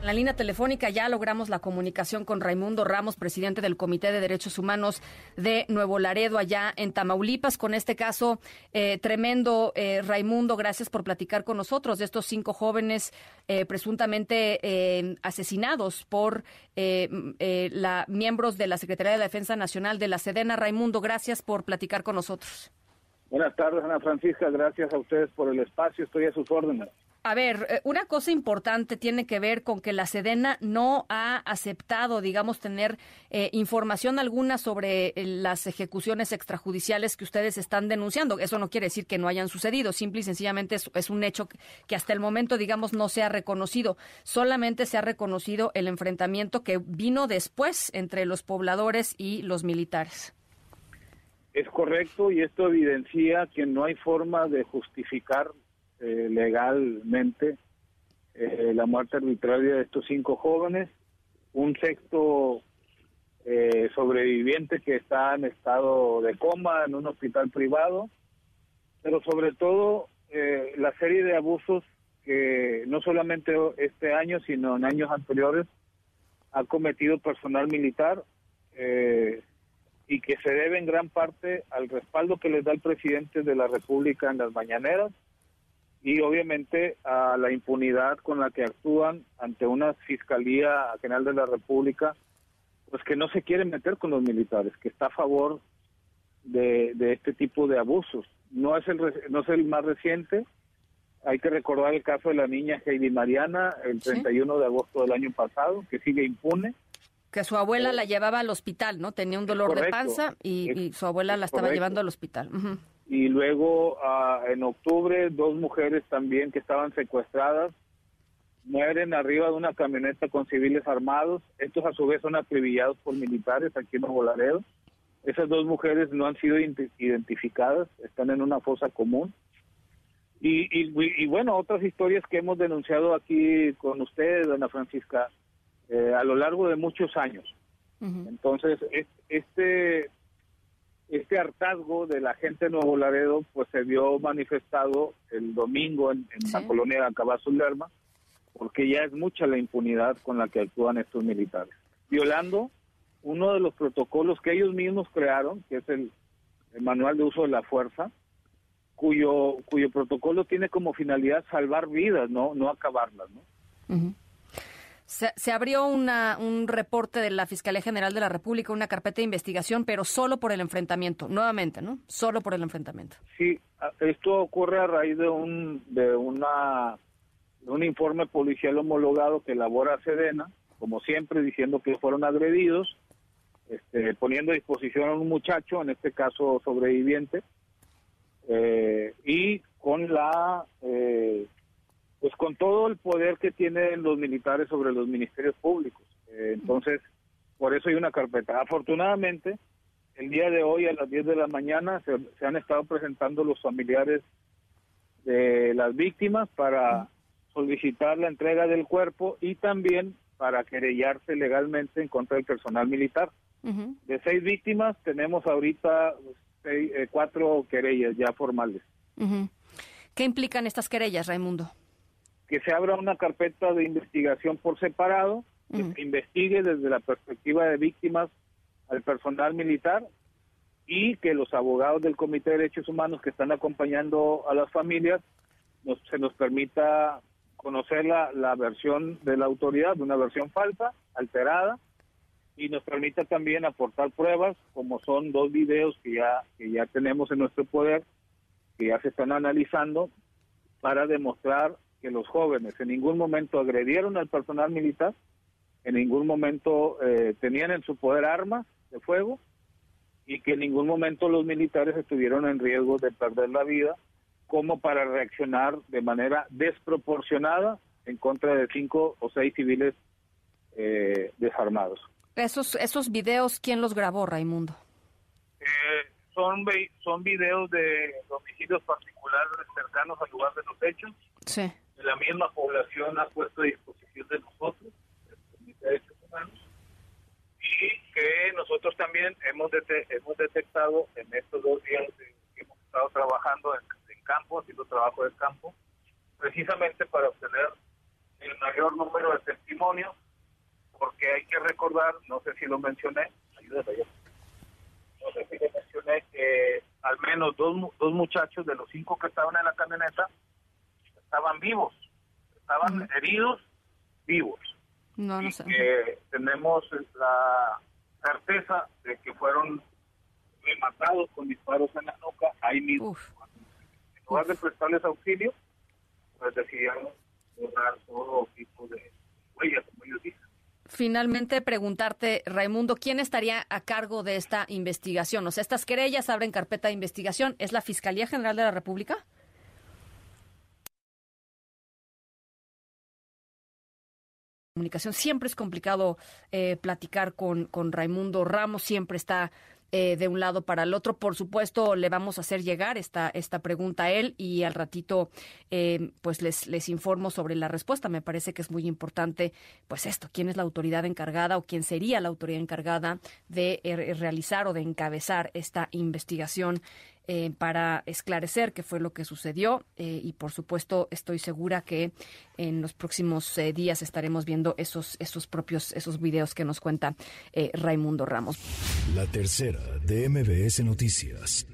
En la línea telefónica ya logramos la comunicación con Raimundo Ramos, presidente del Comité de Derechos Humanos de Nuevo Laredo, allá en Tamaulipas, con este caso eh, tremendo. Eh, Raimundo, gracias por platicar con nosotros de estos cinco jóvenes eh, presuntamente asesinados por la, miembros de la Secretaría de la Defensa Nacional de la Sedena. Raimundo, gracias por platicar con nosotros. Buenas tardes, Ana Francisca. Gracias a ustedes por el espacio. Estoy a sus órdenes. A ver, eh, una cosa importante tiene que ver con que la Sedena no ha aceptado, digamos, tener eh, información alguna sobre eh, las ejecuciones extrajudiciales que ustedes están denunciando. Eso no quiere decir que no hayan sucedido, simple y sencillamente es, un hecho que hasta el momento, digamos, no se ha reconocido. Solamente se ha reconocido el enfrentamiento que vino después entre los pobladores y los militares. Es correcto y esto evidencia que no hay forma de justificar eh, legalmente eh, la muerte arbitraria de estos cinco jóvenes, un sexto eh, sobreviviente que está en estado de coma en un hospital privado, pero sobre todo la serie de abusos que no solamente este año, sino en años anteriores ha cometido personal militar y que se debe en gran parte al respaldo que les da el presidente de la República en las mañaneras y obviamente a la impunidad con la que actúan ante una Fiscalía General de la República, pues que no se quiere meter con los militares, que está a favor de, este tipo de abusos. No es, el, no es el más reciente, hay que recordar el caso de la niña Heidi Mariana el 31 de agosto del año pasado, que sigue impune. Que su abuela la llevaba al hospital, ¿no? Tenía un dolor de panza y, su abuela la estaba llevando al hospital y luego ah, en octubre dos mujeres también que estaban secuestradas mueren arriba de una camioneta con civiles armados. Estos a su vez son acribillados por militares aquí en Nuevo Laredo. Esas dos mujeres no han sido identificadas, están en una fosa común. Y, y, bueno, otras historias que hemos denunciado aquí con ustedes, Ana Francisca, eh, a lo largo de muchos años. Entonces, este este hartazgo de la gente de Nuevo Laredo pues se vio manifestado el domingo en, la colonia de Acabazo Lerma, porque ya es mucha la impunidad con la que actúan estos militares, violando uno de los protocolos que ellos mismos crearon, que es el, manual de uso de la fuerza, cuyo cuyo protocolo tiene como finalidad salvar vidas, no no acabarlas, ¿no? Se, abrió una, un reporte de la Fiscalía General de la República, una carpeta de investigación, pero solo por el enfrentamiento, nuevamente, ¿no? Solo por el enfrentamiento. Sí, esto ocurre a raíz de un de una un informe policial homologado que elabora Sedena, como siempre diciendo que fueron agredidos, este, poniendo a disposición a un muchacho, en este caso sobreviviente, eh, y con la eh, pues con todo el poder que tienen los militares sobre los ministerios públicos. Eh, entonces, por eso hay una carpeta. Afortunadamente, el día de hoy a las 10 de la mañana se, han estado presentando los familiares de las víctimas para solicitar la entrega del cuerpo y también para querellarse legalmente en contra del personal militar. De seis víctimas tenemos ahorita eh, cuatro querellas ya formales. ¿Qué implican estas querellas, Raimundo? Que se abra una carpeta de investigación por separado, que se investigue desde la perspectiva de víctimas al personal militar y que los abogados del Comité de Derechos Humanos que están acompañando a las familias nos, se nos permita conocer la, la versión de la autoridad, una versión falsa, alterada, y nos permita también aportar pruebas, como son dos videos que ya, que ya tenemos en nuestro poder, que ya se están analizando, para demostrar que los jóvenes en ningún momento agredieron al personal militar, en ningún momento eh, tenían en su poder armas de fuego y que en ningún momento los militares estuvieron en riesgo de perder la vida como para reaccionar de manera desproporcionada en contra de cinco o seis civiles eh, desarmados. Esos, esos videos, ¿quién los grabó, Raimundo? Eh, son, son videos de homicidios particulares cercanos al lugar de los hechos. Sí la misma población ha puesto a disposición de nosotros, de derechos humanos, y que nosotros también hemos, hemos detectado en estos dos días de trabajando en, campo, haciendo trabajo de campo, precisamente para obtener el mayor número de testimonios, porque hay que recordar, no sé si lo mencioné, ayúdame no sé si mencioné que al menos dos, dos muchachos de los cinco que estaban en la camioneta estaban vivos, estaban heridos vivos. No, no sé. tenemos la certeza de que fueron rematados con disparos en la nuca ahí mismo. En lugar de prestarles auxilio, pues decidieron borrar todo tipo de huellas, como ellos dicen. Finalmente, preguntarte, Raimundo, ¿quién estaría a cargo de esta investigación? O sea, estas querellas abren carpeta de investigación. ¿Es la Fiscalía General de la República? Comunicación. Siempre es complicado eh, platicar con, con Raimundo Ramos, siempre está eh, de un lado para el otro. Por supuesto, le vamos a hacer llegar esta, esta pregunta a él y al ratito eh, pues les, les informo sobre la respuesta. Me parece que es muy importante pues esto, quién es la autoridad encargada o quién sería la autoridad encargada de eh, realizar o de encabezar esta investigación eh, para esclarecer qué fue lo que sucedió eh, y por supuesto estoy segura que en los próximos eh, días estaremos viendo esos esos propios esos videos que nos cuenta Raimundo Ramos. La tercera de MBS Noticias.